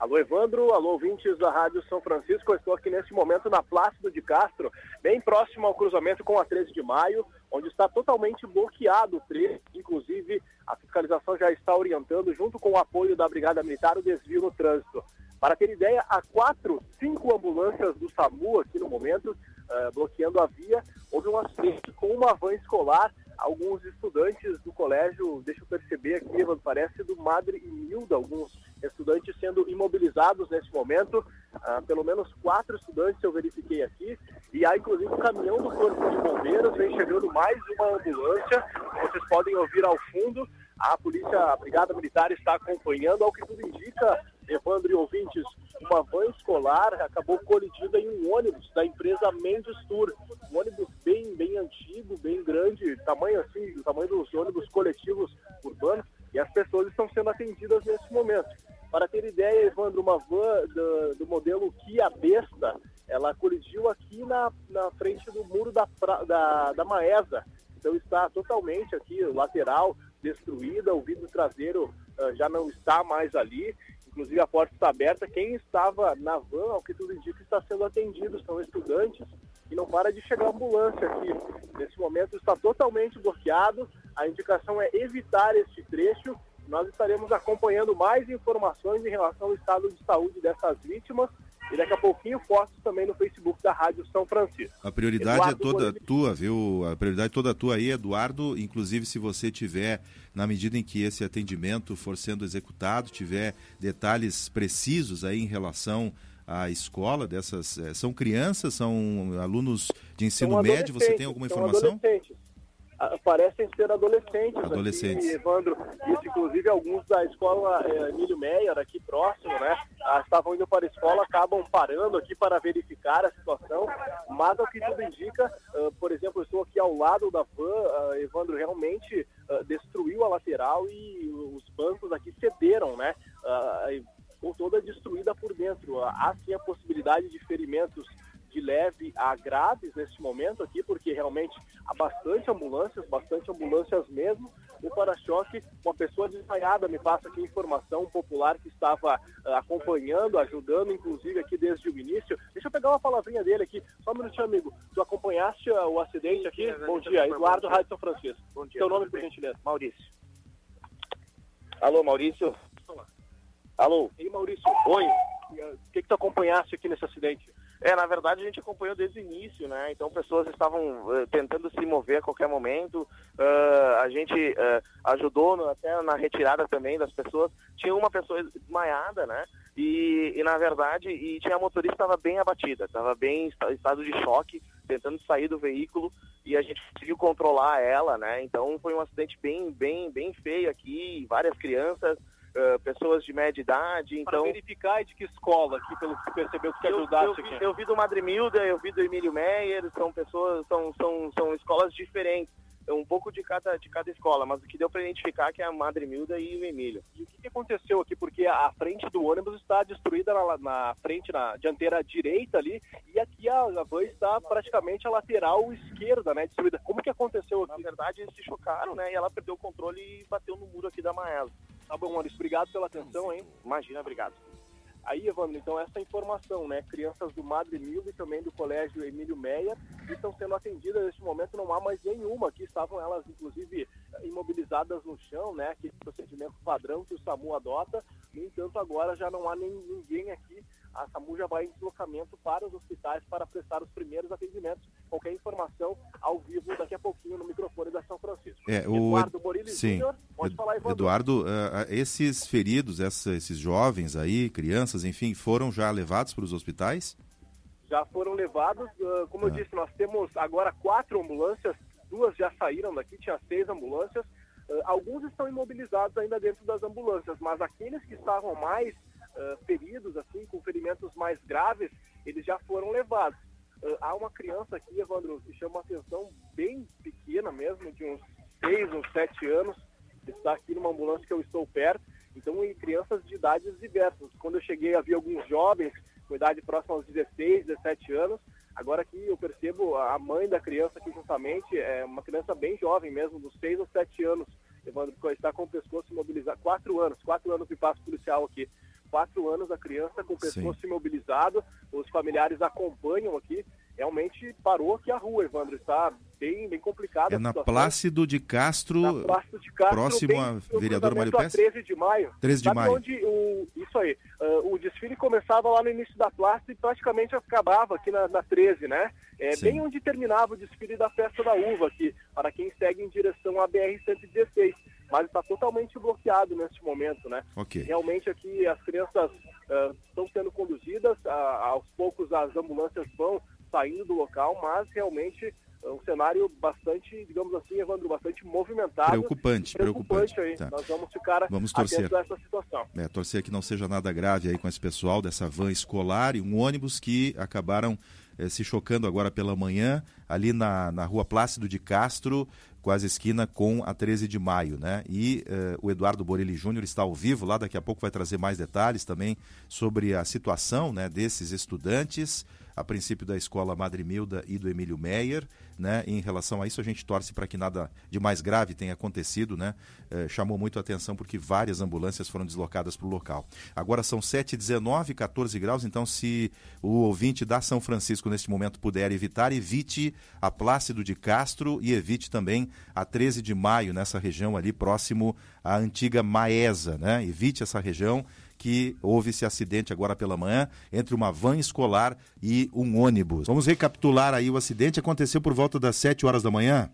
Alô, Evandro. Alô, ouvintes da Rádio São Francisco. Eu estou aqui nesse momento na Plácido de Castro, bem próximo ao cruzamento com a 13 de maio, onde está totalmente bloqueado o trecho. Inclusive, a fiscalização já está orientando, junto com o apoio da Brigada Militar, o desvio no trânsito. Para ter ideia, há quatro, cinco ambulâncias do SAMU aqui no momento, uh, bloqueando a via. Houve um acidente com uma van escolar alguns estudantes do colégio, deixa eu perceber aqui, parece do Madre Milda, alguns estudantes sendo imobilizados nesse momento, ah, pelo menos quatro estudantes eu verifiquei aqui, e há inclusive um caminhão do Corpo de Bombeiros, vem chegando mais uma ambulância, vocês podem ouvir ao fundo, a polícia, a Brigada Militar está acompanhando, ao que tudo indica, Evandro e ouvintes, uma van escolar acabou colidida em um ônibus da empresa Mendes Tour. Um ônibus bem, bem antigo, bem grande, tamanho assim, o tamanho dos ônibus coletivos urbanos, e as pessoas estão sendo atendidas nesse momento. Para ter ideia, Evandro, uma van do, do modelo Kia Besta, ela colidiu aqui na, na frente do muro da, da, da Maesa. Então está totalmente aqui, lateral, destruída, o vidro traseiro uh, já não está mais ali inclusive a porta está aberta. Quem estava na van, ao que tudo indica, está sendo atendido, são estudantes e não para de chegar ambulância aqui. Nesse momento está totalmente bloqueado. A indicação é evitar este trecho. Nós estaremos acompanhando mais informações em relação ao estado de saúde dessas vítimas e daqui a pouquinho fotos também no Facebook da Rádio São Francisco. A prioridade é Eduardo é toda Bolívia. tua, viu? A prioridade toda tua aí, Eduardo. Inclusive, se você tiver, na medida em que esse atendimento for sendo executado, tiver detalhes precisos aí em relação à escola dessas. É, são crianças, são alunos de ensino médio? Você tem alguma informação? Adolescentes parecem ser adolescentes. Adolescentes. Aqui, Evandro, isso inclusive alguns da escola é, Emílio Meyer, aqui próximo, né? Ah, estavam indo para a escola, acabam parando aqui para verificar a situação, mas o que tudo indica, uh, por exemplo, eu estou aqui ao lado da van, uh, Evandro realmente uh, destruiu a lateral e os bancos aqui cederam, né? Uh, toda destruída por dentro. Há sim a possibilidade de ferimentos de leve a graves neste momento aqui, porque realmente há bastante ambulâncias, bastante ambulâncias mesmo. O para-choque, uma pessoa desmaiada me passa aqui informação popular que estava uh, acompanhando, ajudando, inclusive aqui desde o início. Deixa eu pegar uma palavrinha dele aqui, só um minutinho, amigo. Tu acompanhaste uh, o acidente aqui? Bom dia, Eduardo Rádio São Francisco. Bom dia. Teu nome, por gentileza? Maurício. Alô, Maurício? Alô? E Maurício? Oi. O que, que tu acompanhaste aqui nesse acidente? É, na verdade a gente acompanhou desde o início, né? Então pessoas estavam uh, tentando se mover a qualquer momento. Uh, a gente uh, ajudou no, até na retirada também das pessoas. Tinha uma pessoa desmaiada, né? E, e na verdade, e tinha a motorista estava bem abatida, estava bem em estado de choque, tentando sair do veículo e a gente conseguiu controlar ela, né? Então foi um acidente bem, bem, bem feio aqui, várias crianças uh, pessoas de média idade. Então, Para verificar de que escola, aqui, pelo que percebeu que ajudasse eu, eu, vi, eu vi do Madre Milda, eu vi do Emílio Meyer, são pessoas, são, são, são escolas diferentes um pouco de cada, de cada escola, mas o que deu para identificar é que é a Madre Milda e o Emílio. E o que, que aconteceu aqui? Porque a frente do ônibus está destruída na, na, frente, na dianteira direita ali, e aqui a, a van está praticamente a lateral esquerda, né, destruída. Como que aconteceu aqui? Na verdade, eles se chocaram, né, e ela perdeu o controle e bateu no muro aqui da Maela. Tá bom, Maurício, obrigado pela atenção, hein? Imagina, obrigado. Aí, Evandro, então essa informação, né? Crianças do Madre Milda e também do Colégio Emílio Meia estão sendo atendidas neste momento, não há mais nenhuma. Aqui estavam elas, inclusive, imobilizadas no chão, né? Aquele procedimento padrão que o SAMU adota. No entanto, agora já não há nem, ninguém aqui a SAMU já vai em deslocamento para os hospitais para prestar os primeiros atendimentos. Qualquer informação ao vivo daqui a pouquinho no microfone da São Francisco. É, o Eduardo Borilli Sim. Júnior, pode Ed... falar, Evandro. Eduardo, uh, esses feridos, essa, esses jovens aí, crianças, enfim, foram já levados para os hospitais? Já foram levados. Uh, como ah. eu disse, nós temos agora quatro ambulâncias, duas já saíram daqui, tinha seis ambulâncias. Uh, alguns estão imobilizados ainda dentro das ambulâncias, mas aqueles que estavam mais uh, feridos, assim, com ferimentos mais graves, eles já foram levados. Uh, há uma criança aqui, Evandro, que chama atenção bem pequena mesmo, de uns 6 ou 7 anos, está aqui numa ambulância que eu estou perto, então em crianças de idades diversas. Quando eu cheguei havia alguns jovens com idade próxima aos 16, 17 anos, agora aqui eu percebo a mãe da criança aqui justamente, é uma criança bem jovem mesmo, dos 6 ou 7 anos, Evandro, está com o pescoço imobilizado, 4 anos, 4 anos de passo policial aqui quatro anos a criança com o pescoço imobilizado, os familiares acompanham aqui, realmente parou aqui a rua, Evandro, está bem, bem complicado. É na Plácido de Castro, na Plácido de Castro próximo a vereador Mário Pérez? 13 de maio. 13 de Sabe maio. onde o, isso aí, uh, o desfile começava lá no início da Plácido e praticamente acabava aqui na, na 13, né? É Sim. bem onde terminava o desfile da Festa da Uva aqui, para quem segue em direção à BR-116 mas está totalmente bloqueado neste momento, né? Ok. Realmente aqui as crianças uh, estão sendo conduzidas, uh, aos poucos as ambulâncias vão saindo do local, mas realmente um cenário bastante, digamos assim, Evandro, bastante movimentado. Preocupante, preocupante. preocupante aí. Tá. Nós vamos ficar vamos torcer. a essa situação. É, torcer que não seja nada grave aí com esse pessoal dessa van escolar e um ônibus que acabaram eh, se chocando agora pela manhã ali na, na rua Plácido de Castro, quase esquina com a 13 de maio, né? E eh, o Eduardo Borelli Júnior está ao vivo lá, daqui a pouco vai trazer mais detalhes também sobre a situação né, desses estudantes a princípio da escola Madre Milda e do Emílio Meyer, né? Em relação a isso, a gente torce para que nada de mais grave tenha acontecido, né? Eh, chamou muito a atenção porque várias ambulâncias foram deslocadas para o local. Agora são 7h19, 14 graus, então se o ouvinte da São Francisco neste momento puder evitar, evite a Plácido de Castro e evite também a 13 de maio, nessa região ali próximo à antiga Maesa, né? Evite essa região que houve esse acidente agora pela manhã entre uma van escolar e um ônibus. Vamos recapitular aí o acidente. Aconteceu por volta das 7 horas da manhã?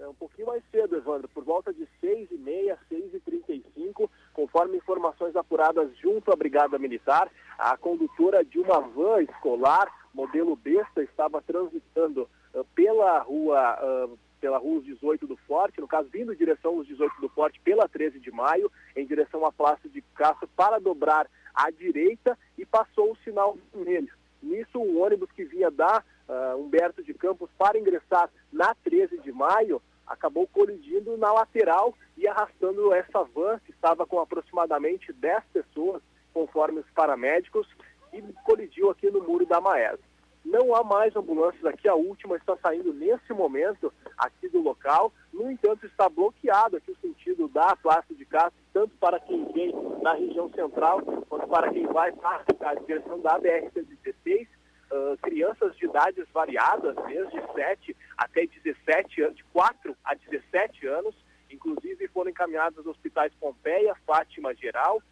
É um pouquinho mais cedo, Evandro, por volta de 6 e meia, 6 e 35 conforme informações apuradas junto à Brigada Militar, a condutora de uma van escolar, modelo besta, estava transitando uh, pela rua uh, pela rua 18 do Forte, no caso vindo em direção aos 18 do Forte pela 13 de maio, em direção à Praça de Castro para dobrar à direita e passou o sinal vermelho. Nisso, um ônibus que vinha da uh, Humberto de Campos para ingressar na 13 de maio acabou colidindo na lateral e arrastando essa van que estava com aproximadamente 10 pessoas, conforme os paramédicos, e colidiu aqui no muro da Maesa. Não há mais ambulâncias aqui, a última está saindo nesse momento aqui do local. No entanto, está bloqueado aqui o sentido da Praça de Castro, tanto para quem vem da região central, quanto para quem vai para a direção da BR-116. Uh, crianças de idades variadas, desde 7 até 17 anos, de 4 a 17 anos, inclusive foram encaminhadas aos hospitais Pompeia, Fátima Geral,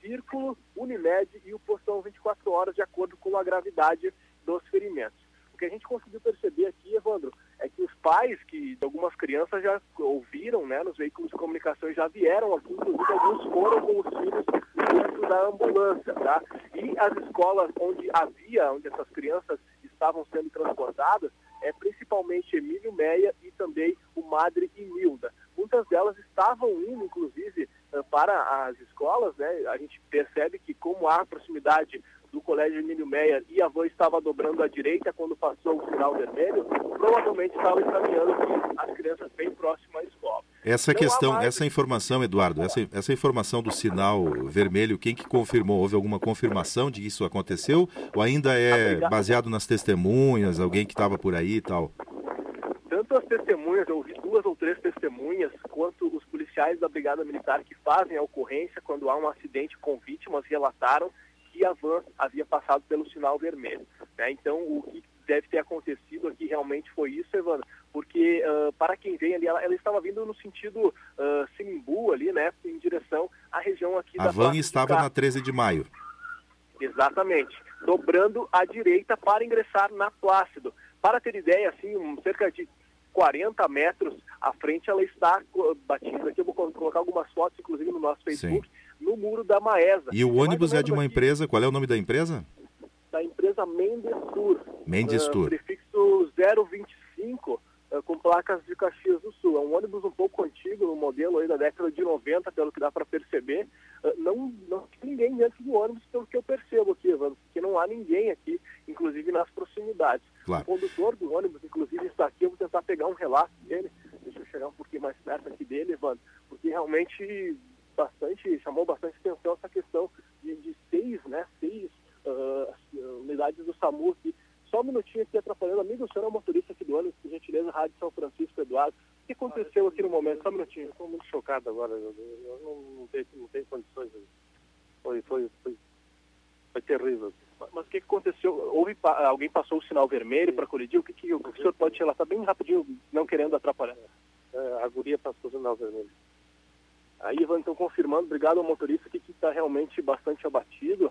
Círculo, Unimed e o Postão 24 horas, de acordo com a gravidade dos ferimentos. O que a gente conseguiu perceber aqui, Evandro, é que os pais que algumas crianças já ouviram, né, nos veículos de comunicação já vieram aqui, inclusive alguns foram com os filhos dentro da ambulância, tá? E as escolas onde havia, onde essas crianças estavam sendo transportadas, é principalmente Emílio Meia e também o Madre Milda. Muitas delas estavam indo, inclusive, para as escolas, né? A gente percebe que como há proximidade Colégio Emílio Meia e a van estava dobrando à direita quando passou o sinal vermelho, provavelmente estava encaminhando as crianças bem próximas à escola. Essa Não questão, mais... essa informação, Eduardo, essa, essa informação do sinal vermelho, quem que confirmou? Houve alguma confirmação de que isso aconteceu? Ou ainda é baseado nas testemunhas, alguém que estava por aí e tal? Tanto as testemunhas, eu ouvi duas ou três testemunhas, quanto os policiais da Brigada Militar que fazem a ocorrência quando há um acidente com vítimas relataram que a van havia passado pelo sinal vermelho. Né? Então, o que deve ter acontecido aqui realmente foi isso, Evandro, porque uh, para quem vem ali, ela, ela, estava vindo no sentido uh, Simbu ali, né, em direção à região aqui a da A van estava na 13 de maio. Exatamente, dobrando à direita para ingressar na Plácido. Para ter ideia, assim, um, cerca de 40 metros à frente, ela está batida. Aqui eu vou colocar algumas fotos, inclusive, no nosso Facebook. Sim no muro da Maesa. E o ônibus é de uma aqui, empresa, qual é o nome da empresa? Da empresa Mendestur. Mendestur. Uh, prefixo 025, uh, com placas de Caxias do Sul. É um ônibus um pouco antigo, no modelo aí da década de 90, pelo que dá para perceber. Uh, não, não tem ninguém dentro do ônibus, pelo que eu percebo aqui, Evandro, porque não há ninguém aqui, inclusive nas proximidades. Claro. O condutor do ônibus, inclusive, está aqui, eu vou tentar pegar um relato dele. Deixa eu chegar um pouquinho mais perto aqui dele, Evandro, porque realmente bastante, chamou bastante atenção essa questão de, de seis, né, seis uh, unidades do SAMU aqui. Só um minutinho aqui atrapalhando. Amigo, o senhor é o motorista aqui do ônibus, por gentileza, Rádio São Francisco, Eduardo. O que aconteceu aqui no momento? Só um minutinho. Estou muito chocado agora, eu, eu não, não, tenho, não tenho condições. Foi, foi, foi, foi terrível. Mas o que, aconteceu? Houve, alguém passou o sinal vermelho para colidir? O que, que, o o senhor pode relatar bem rapidinho, não querendo atrapalhar? É, a guria passou o sinal vermelho. Aí, Ivan, então confirmando, obrigado ao motorista que está realmente bastante abatido,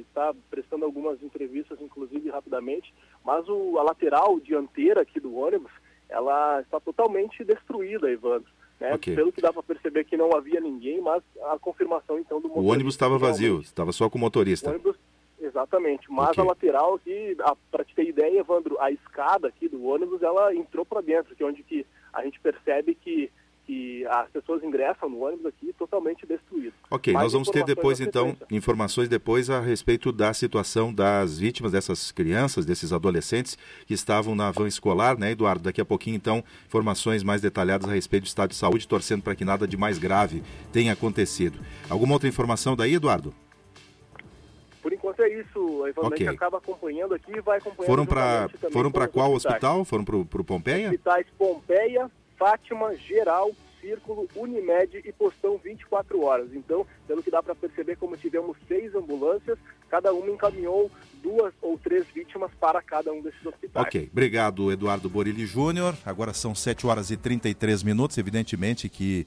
está uh, uh, prestando algumas entrevistas, inclusive rapidamente, mas o, a lateral dianteira aqui do ônibus, ela está totalmente destruída, Ivan. Né? Okay. Pelo que dá para perceber que não havia ninguém, mas a confirmação então do motorista. O ônibus estava vazio, estava só com o motorista. O ônibus, exatamente, mas okay. a lateral aqui, para te ter ideia, Evandro, a escada aqui do ônibus, ela entrou para dentro, que é onde que a gente percebe que que as pessoas ingressam no ônibus aqui totalmente destruído. Ok, Mais nós vamos ter depois então informações depois a respeito da situação das vítimas dessas crianças, desses adolescentes que estavam na van escolar, né, Eduardo? Daqui a pouquinho então informações mais detalhadas a respeito do estado de saúde, torcendo para que nada de mais grave tenha acontecido. Alguma outra informação daí, Eduardo? Por enquanto é isso. A Ivandete okay. acaba acompanhando aqui e vai acompanhando. Foram para foram para qual hospital? Foram para o Pompeia? Hospitais Pompeia, Fátima, Geral, Círculo, Unimed e Postão 24 horas. Então, pelo que dá para perceber, como tivemos seis ambulâncias, cada uma encaminhou duas ou três vítimas para cada um desses hospitais. Ok, obrigado Eduardo Borilli Júnior. Agora são 7 horas e 33 minutos. Evidentemente que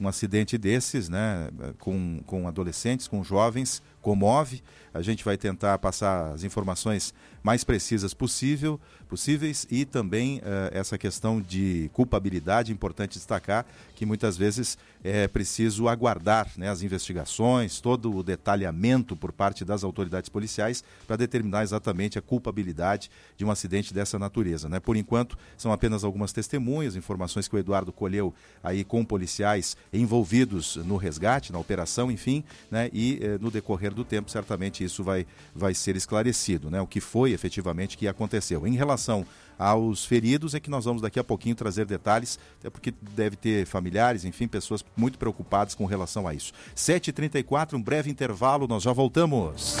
um acidente desses, né, com, com adolescentes, com jovens, comove. A gente vai tentar passar as informações mais precisas possível, possíveis e também uh, essa questão de culpabilidade, importante destacar que muitas vezes é preciso aguardar né, as investigações, todo o detalhamento por parte das autoridades policiais para determinar exatamente a culpabilidade de um acidente dessa natureza. Né? Por enquanto, são apenas algumas testemunhas, informações que o Eduardo colheu aí com policiais envolvidos no resgate, na operação, enfim, né? e eh, no decorrer do tempo, certamente isso vai, vai ser esclarecido, né? o que foi efetivamente que aconteceu. Em relação aos feridos é que nós vamos daqui a pouquinho trazer detalhes, até porque deve ter familiares, enfim, pessoas muito preocupadas com relação a isso. 7h34, um breve intervalo, nós já voltamos.